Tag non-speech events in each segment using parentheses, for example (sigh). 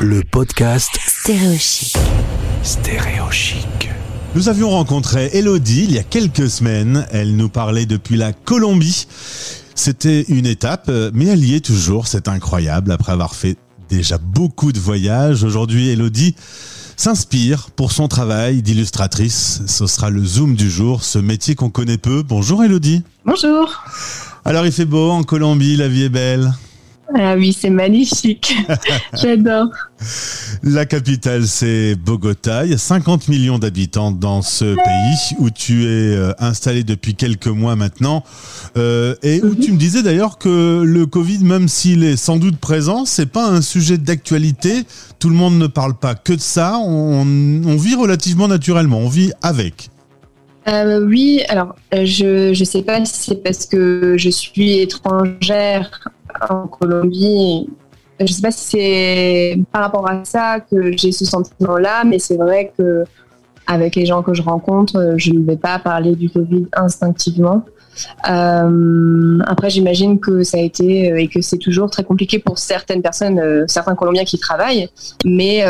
le podcast Stéréochic. Stéréochic. Nous avions rencontré Elodie il y a quelques semaines. Elle nous parlait depuis la Colombie. C'était une étape, mais elle y est toujours. C'est incroyable après avoir fait déjà beaucoup de voyages. Aujourd'hui, Elodie s'inspire pour son travail d'illustratrice. Ce sera le Zoom du jour, ce métier qu'on connaît peu. Bonjour Elodie. Bonjour. Alors il fait beau en Colombie, la vie est belle. Ah oui, c'est magnifique. (laughs) J'adore. La capitale, c'est Bogota. Il y a 50 millions d'habitants dans ce pays où tu es euh, installé depuis quelques mois maintenant. Euh, et où tu me disais d'ailleurs que le Covid, même s'il est sans doute présent, c'est pas un sujet d'actualité. Tout le monde ne parle pas que de ça. On, on vit relativement naturellement. On vit avec. Euh, oui, alors je ne sais pas si c'est parce que je suis étrangère en Colombie. Je ne sais pas si c'est par rapport à ça que j'ai ce sentiment-là, mais c'est vrai que avec les gens que je rencontre, je ne vais pas parler du Covid instinctivement. Euh, après, j'imagine que ça a été euh, et que c'est toujours très compliqué pour certaines personnes, euh, certains Colombiens qui travaillent. Mais,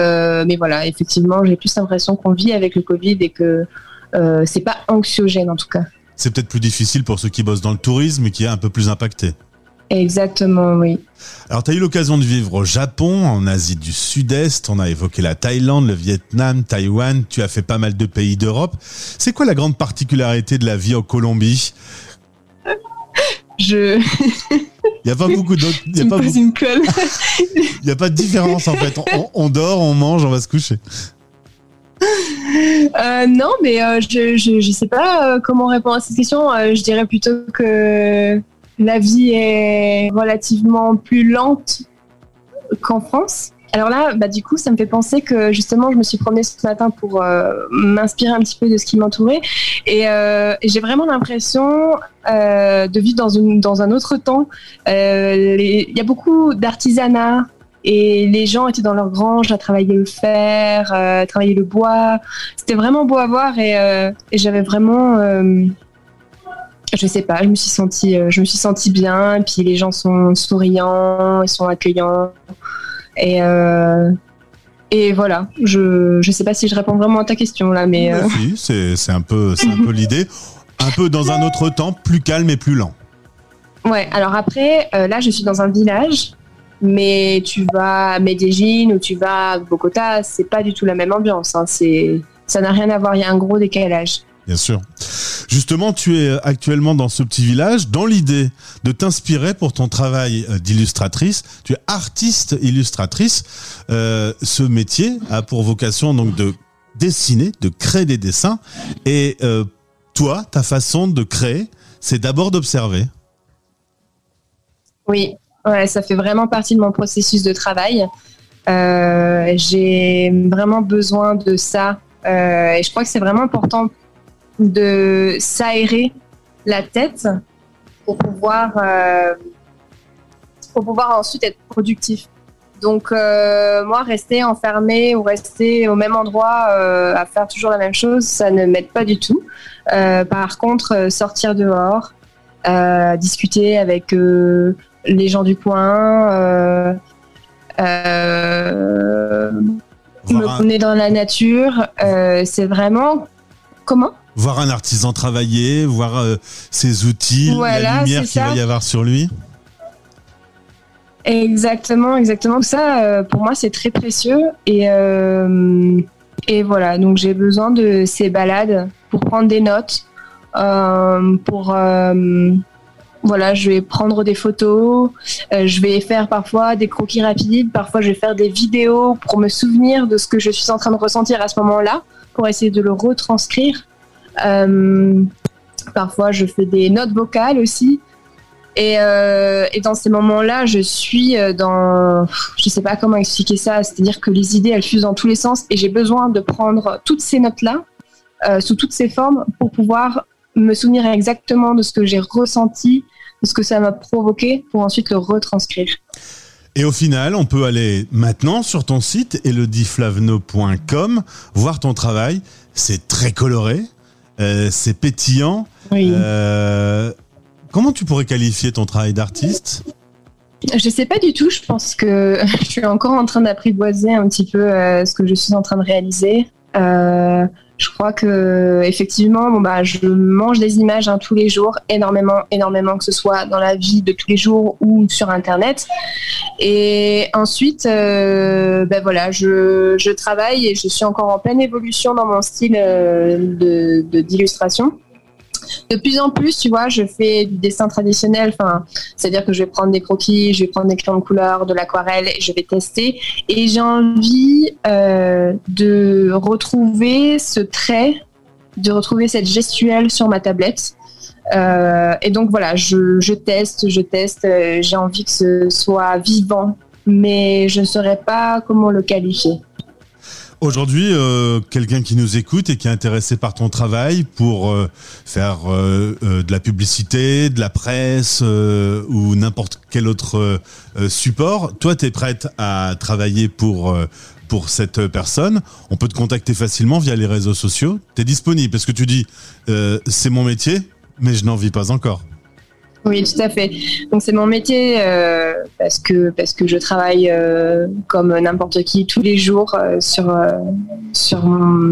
mais voilà, effectivement, j'ai plus l'impression qu'on vit avec le Covid et que c'est pas anxiogène en tout cas. C'est peut-être plus difficile pour ceux qui bossent dans le tourisme et qui est un peu plus impacté. Exactement, oui. Alors, tu as eu l'occasion de vivre au Japon, en Asie du Sud-Est, on a évoqué la Thaïlande, le Vietnam, Taïwan, tu as fait pas mal de pays d'Europe. C'est quoi la grande particularité de la vie en Colombie? Je. Il n'y a pas beaucoup d'autres. Il n'y (laughs) (laughs) a, pas beaucoup- a de différence en fait. On, on dort, on mange, on va se coucher. Euh, non, mais euh, je, je sais pas euh, comment répondre à cette question. Euh, je dirais plutôt que la vie est relativement plus lente qu'en France. Alors là, bah, du coup, ça me fait penser que justement, je me suis promenée ce matin pour euh, m'inspirer un petit peu de ce qui m'entourait. Et, euh, j'ai vraiment l'impression euh, de vivre dans, une, dans un autre temps. Euh, Il y a beaucoup d'artisanat. Et les gens étaient dans leur grange à travailler le fer, euh, à travailler le bois. C'était vraiment beau à voir et, euh, et j'avais vraiment, euh, je sais pas, je me suis sentie, euh, je me suis sentie bien. Et puis les gens sont souriants, ils sont accueillants et euh, et voilà. Je je sais pas si je réponds vraiment à ta question là, mais euh, Bah, si, c'est c'est un peu, c'est un peu (laughs) l'idée. Un peu dans un autre temps, plus calme et plus lent. ouais. Alors après, euh, là, je suis dans un village. Mais tu vas à Medellin ou tu vas à Bogota, c'est pas du tout la même ambiance. hein. C'est, ça n'a rien à voir. Il y a un gros décalage. Bien sûr. Justement, tu es actuellement dans ce petit village dans l'idée de t'inspirer pour ton travail euh, d'illustratrice. Tu es artiste illustratrice. Euh, ce métier a pour vocation donc de dessiner, de créer des dessins. Et euh, toi, ta façon de créer, c'est d'abord d'observer. Oui, ça fait vraiment partie de mon processus de travail. Euh, j'ai vraiment besoin de ça. Euh, et je crois que c'est vraiment important de s'aérer la tête pour pouvoir, euh, pour pouvoir ensuite être productif. Donc, euh, moi, rester enfermé ou rester au même endroit euh, à faire toujours la même chose, ça ne m'aide pas du tout. Euh, par contre, euh, sortir dehors, euh, discuter avec euh, les gens du coin, euh, euh, me promener dans la nature, euh, c'est vraiment comment? Voir un artisan travailler, voir euh, ses outils, la Voilà, lumière c'est qu'il va y avoir sur lui. Exactement, exactement. Ça, euh, pour moi, c'est très précieux. Et, euh, et voilà, donc j'ai besoin de ces balades pour prendre des notes, pour... voilà, je vais prendre des photos, euh, je vais faire parfois des croquis rapides, parfois je vais faire des vidéos pour me souvenir de ce que je suis en train de ressentir à ce moment-là, pour essayer de le retranscrire. Euh, parfois je fais des notes vocales aussi. Et, euh, dans ces moments-là, je suis euh, dans, je sais pas comment expliquer ça, c'est-à-dire que les idées elles fusent dans tous les sens et j'ai besoin de prendre toutes ces notes-là sous toutes ces formes pour pouvoir me souvenir exactement de ce que j'ai ressenti, de ce que ça m'a provoqué pour ensuite le retranscrire. Et au final, on peut aller maintenant sur ton site elodiflaveno.com, voir ton travail. C'est très coloré, euh, c'est pétillant. Oui. Euh, comment tu pourrais qualifier ton travail d'artiste Je sais pas du tout. Je pense que (laughs) je suis encore en train d'apprivoiser un petit peu euh, ce que je suis en train de réaliser. Euh, je crois que effectivement, bon bah, je mange des images hein, tous les jours, énormément, énormément, que ce soit dans la vie de tous les jours ou sur Internet. Et ensuite, euh, ben voilà, je, je, travaille et je suis encore en pleine évolution dans mon style euh, de d'illustration de plus en plus, tu vois, je fais du dessin traditionnel. C'est-à-dire que je vais prendre des croquis, je vais prendre des crayons de couleur, de l'aquarelle, je vais tester. Et j'ai envie euh, de retrouver ce trait, de retrouver cette gestuelle sur ma tablette. Euh, et donc voilà, je, je teste, je teste. Euh, j'ai envie que ce soit vivant, mais je ne saurais pas comment le qualifier. Aujourd'hui, euh, quelqu'un qui nous écoute et qui est intéressé par ton travail pour euh, faire euh, de la publicité, de la presse ou n'importe quel autre support, toi, tu es prête à travailler pour, pour cette personne. On peut te contacter facilement via les réseaux sociaux. Tu es disponible parce que tu dis, c'est mon métier, mais je n'en vis pas encore. Oui, tout à fait. Donc c'est mon métier euh, parce que parce que je travaille euh, comme n'importe qui tous les jours euh, sur sur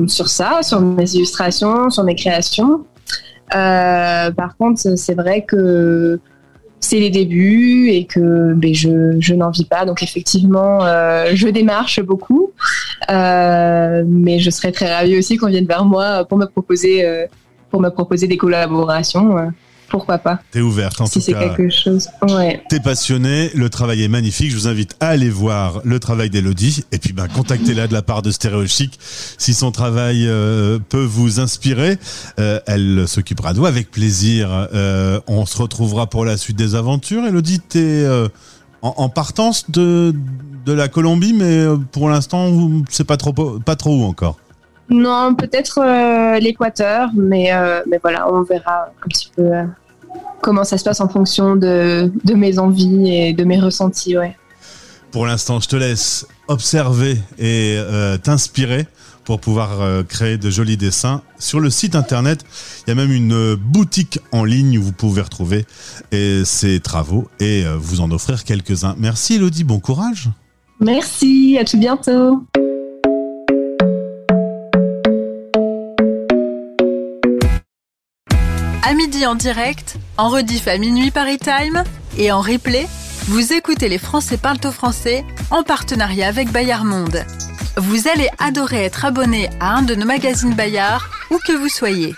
sur ça, sur mes illustrations, sur mes créations. par contre, c'est vrai que c'est les débuts et que ben, je, je n'en vis pas. Donc effectivement, je démarche beaucoup, mais je serais très ravie aussi qu'on vienne vers moi pour me proposer pour me proposer des collaborations pourquoi pas. T'es ouverte en si tout cas. c'est quelque chose. Ouais. T'es passionnée, le travail est magnifique. Je vous invite à aller voir le travail d'Elodie et puis ben contactez-la de la part de Stéréo Chic si son travail euh, peut vous inspirer. Euh, elle s'occupera de vous avec plaisir. Euh, on se retrouvera pour la suite des aventures. Elodie, t'es en, en partance de de la Colombie, mais pour l'instant, c'est pas trop pas trop où encore? Non, peut-être l'Équateur, mais, mais voilà, on verra un petit peu comment ça se passe en fonction de, de mes envies et de mes ressentis. Ouais. Pour l'instant, je te laisse observer et euh, t'inspirer pour pouvoir euh, créer de jolis dessins. Sur le site internet, il y a même une boutique en ligne où vous pouvez retrouver et ces travaux et euh, vous en offrir quelques-uns. Merci Elodie, bon courage. Merci, à tout bientôt. À midi en direct, en rediff à minuit Paris Time et en replay, vous écoutez les Français parlent français en partenariat avec Bayard Monde. Vous allez adorer être abonné à un de nos magazines Bayard, où que vous soyez.